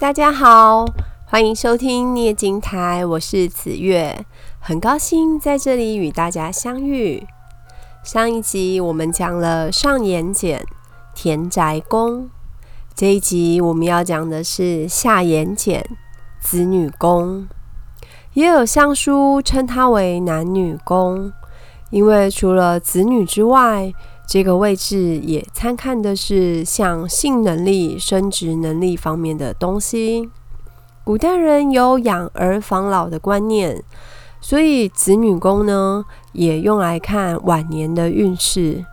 大家好，欢迎收听念经台，我是紫月，很高兴在这里与大家相遇。上一集我们讲了上眼睑、田宅宫，这一集我们要讲的是下眼睑、子女宫，也有相书称它为男女宫，因为除了子女之外，这个位置也参看的是像性能力、生殖能力方面的东西。古代人有养儿防老的观念，所以子女宫呢也用来看晚年的运势。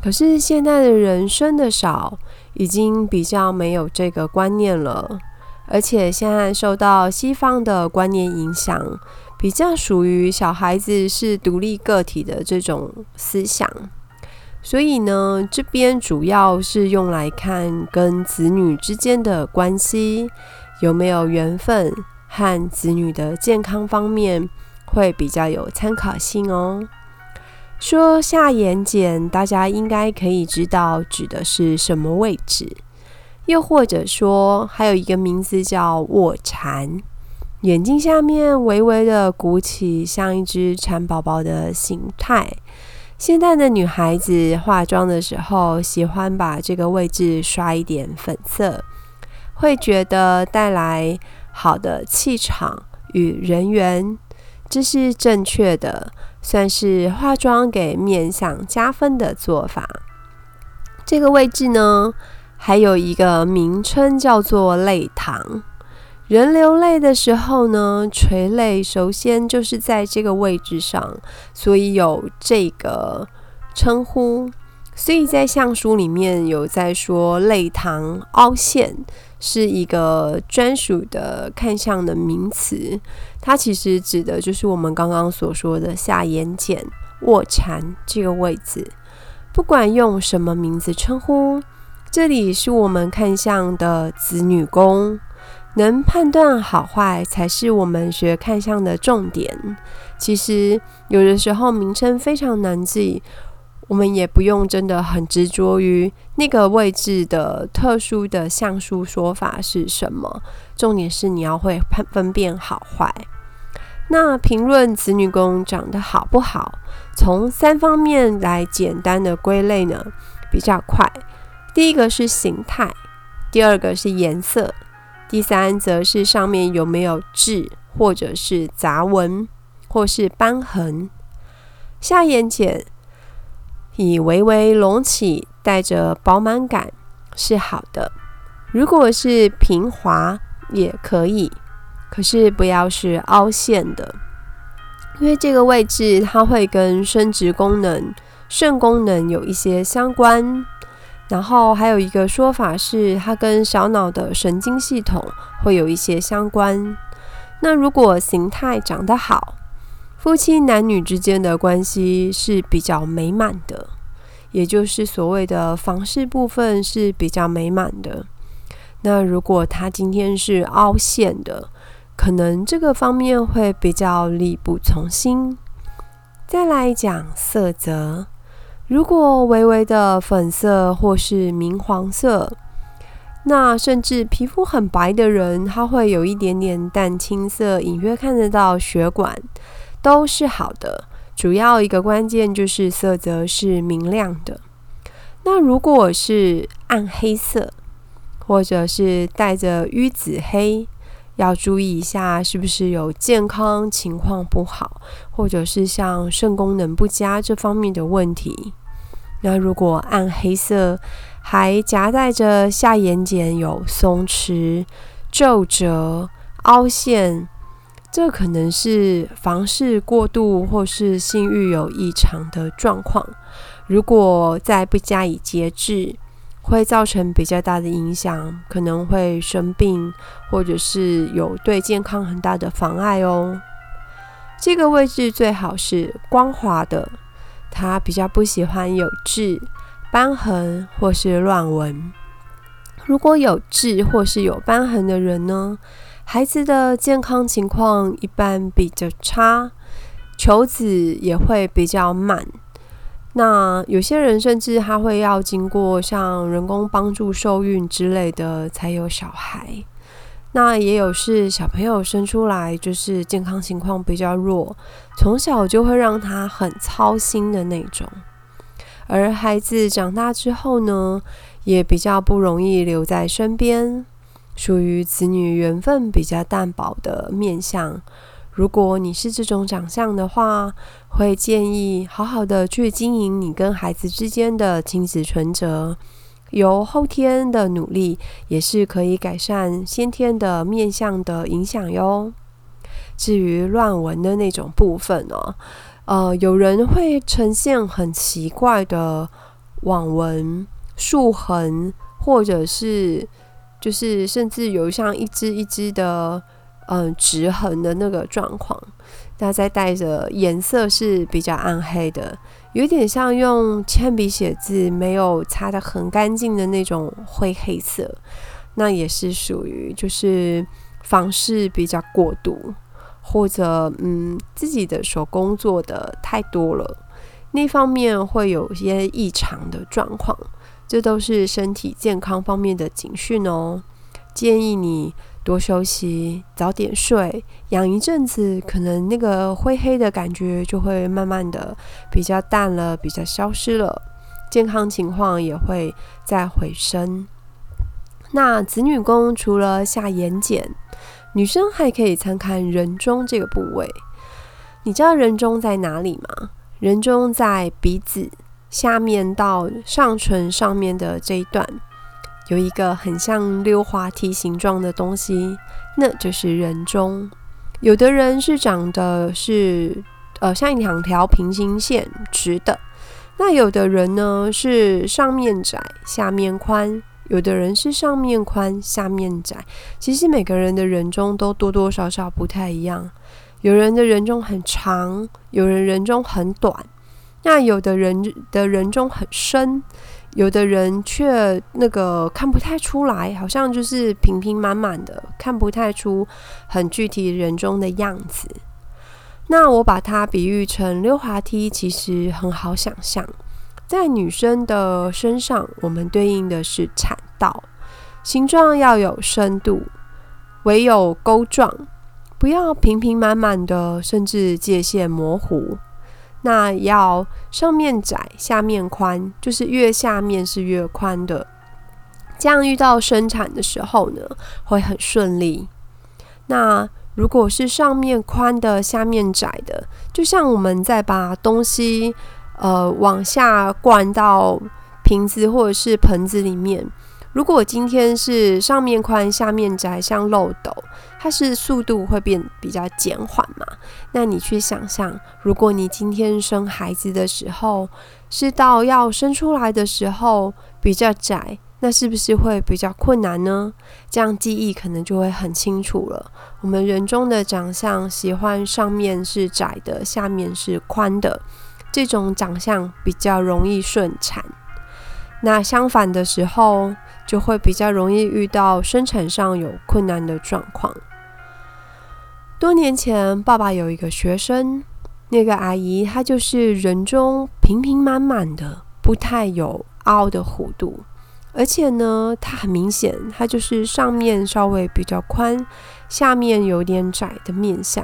可是现在的人生的少，已经比较没有这个观念了。而且现在受到西方的观念影响，比较属于小孩子是独立个体的这种思想。所以呢，这边主要是用来看跟子女之间的关系有没有缘分，和子女的健康方面会比较有参考性哦。说下眼睑，大家应该可以知道指的是什么位置，又或者说还有一个名字叫卧蚕，眼睛下面微微的鼓起，像一只蚕宝宝的形态。现在的女孩子化妆的时候，喜欢把这个位置刷一点粉色，会觉得带来好的气场与人缘，这是正确的，算是化妆给面相加分的做法。这个位置呢，还有一个名称叫做泪堂。人流泪的时候呢，垂泪首先就是在这个位置上，所以有这个称呼。所以在相书里面有在说泪堂凹陷是一个专属的看相的名词，它其实指的就是我们刚刚所说的下眼睑、卧蚕这个位置。不管用什么名字称呼，这里是我们看相的子女宫。能判断好坏才是我们学看相的重点。其实有的时候名称非常难记，我们也不用真的很执着于那个位置的特殊的相书说法是什么。重点是你要会判分辨好坏。那评论子女宫长得好不好，从三方面来简单的归类呢，比较快。第一个是形态，第二个是颜色。第三则是上面有没有痣，或者是杂纹，或是瘢痕。下眼睑以微微隆起，带着饱满感是好的。如果是平滑也可以，可是不要是凹陷的，因为这个位置它会跟生殖功能、肾功能有一些相关。然后还有一个说法是，它跟小脑的神经系统会有一些相关。那如果形态长得好，夫妻男女之间的关系是比较美满的，也就是所谓的房事部分是比较美满的。那如果他今天是凹陷的，可能这个方面会比较力不从心。再来讲色泽。如果微微的粉色或是明黄色，那甚至皮肤很白的人，他会有一点点淡青色，隐约看得到血管，都是好的。主要一个关键就是色泽是明亮的。那如果是暗黑色，或者是带着淤紫黑，要注意一下是不是有健康情况不好，或者是像肾功能不佳这方面的问题。那如果暗黑色还夹带着下眼睑有松弛、皱褶、凹陷，这可能是房事过度或是性欲有异常的状况。如果再不加以节制，会造成比较大的影响，可能会生病，或者是有对健康很大的妨碍哦。这个位置最好是光滑的。他比较不喜欢有痣、斑痕或是乱纹。如果有痣或是有斑痕的人呢，孩子的健康情况一般比较差，求子也会比较慢。那有些人甚至他会要经过像人工帮助受孕之类的才有小孩。那也有是小朋友生出来就是健康情况比较弱，从小就会让他很操心的那种。而孩子长大之后呢，也比较不容易留在身边，属于子女缘分比较淡薄的面相。如果你是这种长相的话，会建议好好的去经营你跟孩子之间的亲子存折，由后天的努力也是可以改善先天的面相的影响哟。至于乱纹的那种部分呢。呃，有人会呈现很奇怪的网纹、竖横，或者是就是甚至有像一只一只的嗯、直横的那个状况。那再带着颜色是比较暗黑的，有点像用铅笔写字没有擦得很干净的那种灰黑色，那也是属于就是方式比较过度。或者，嗯，自己的手工做的太多了，那方面会有一些异常的状况，这都是身体健康方面的警讯哦。建议你多休息，早点睡，养一阵子，可能那个灰黑的感觉就会慢慢的比较淡了，比较消失了，健康情况也会再回升。那子女宫除了下眼睑。女生还可以参看人中这个部位，你知道人中在哪里吗？人中在鼻子下面到上唇上面的这一段，有一个很像溜滑梯形状的东西，那就是人中。有的人是长得是呃像两条平行线直的，那有的人呢是上面窄下面宽。有的人是上面宽，下面窄。其实每个人的人中都多多少少不太一样。有人的人中很长，有人人中很短。那有的人的人中很深，有的人却那个看不太出来，好像就是平平满满的，看不太出很具体人中的样子。那我把它比喻成溜滑梯，其实很好想象。在女生的身上，我们对应的是产道，形状要有深度，唯有钩状，不要平平满满的，甚至界限模糊。那要上面窄，下面宽，就是越下面是越宽的，这样遇到生产的时候呢，会很顺利。那如果是上面宽的，下面窄的，就像我们在把东西。呃，往下灌到瓶子或者是盆子里面。如果今天是上面宽，下面窄，像漏斗，它是速度会变比较减缓嘛？那你去想象，如果你今天生孩子的时候，是到要生出来的时候比较窄，那是不是会比较困难呢？这样记忆可能就会很清楚了。我们人中的长相，喜欢上面是窄的，下面是宽的。这种长相比较容易顺产，那相反的时候就会比较容易遇到生产上有困难的状况。多年前，爸爸有一个学生，那个阿姨她就是人中平平满满的，不太有凹的弧度，而且呢，她很明显，她就是上面稍微比较宽，下面有点窄的面相。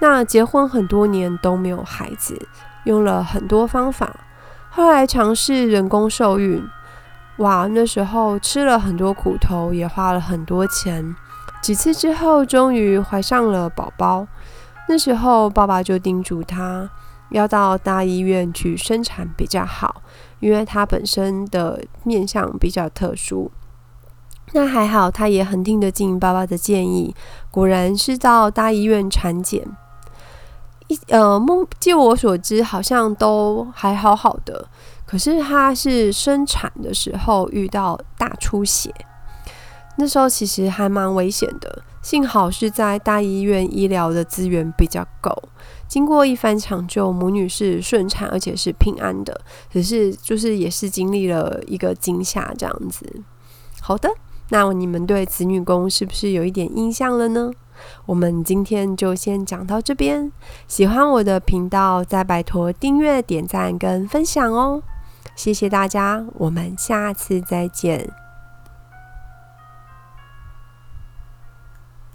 那结婚很多年都没有孩子。用了很多方法，后来尝试人工受孕，哇，那时候吃了很多苦头，也花了很多钱。几次之后，终于怀上了宝宝。那时候，爸爸就叮嘱他要到大医院去生产比较好，因为他本身的面相比较特殊。那还好，他也很听得进爸爸的建议，果然是到大医院产检。一呃，目，据我所知，好像都还好好的。可是他是生产的时候遇到大出血，那时候其实还蛮危险的。幸好是在大医院，医疗的资源比较够，经过一番抢救，母女是顺产，而且是平安的。只是就是也是经历了一个惊吓这样子。好的，那你们对子女宫是不是有一点印象了呢？我们今天就先讲到这边。喜欢我的频道，再拜托订阅、点赞跟分享哦。谢谢大家，我们下次再见。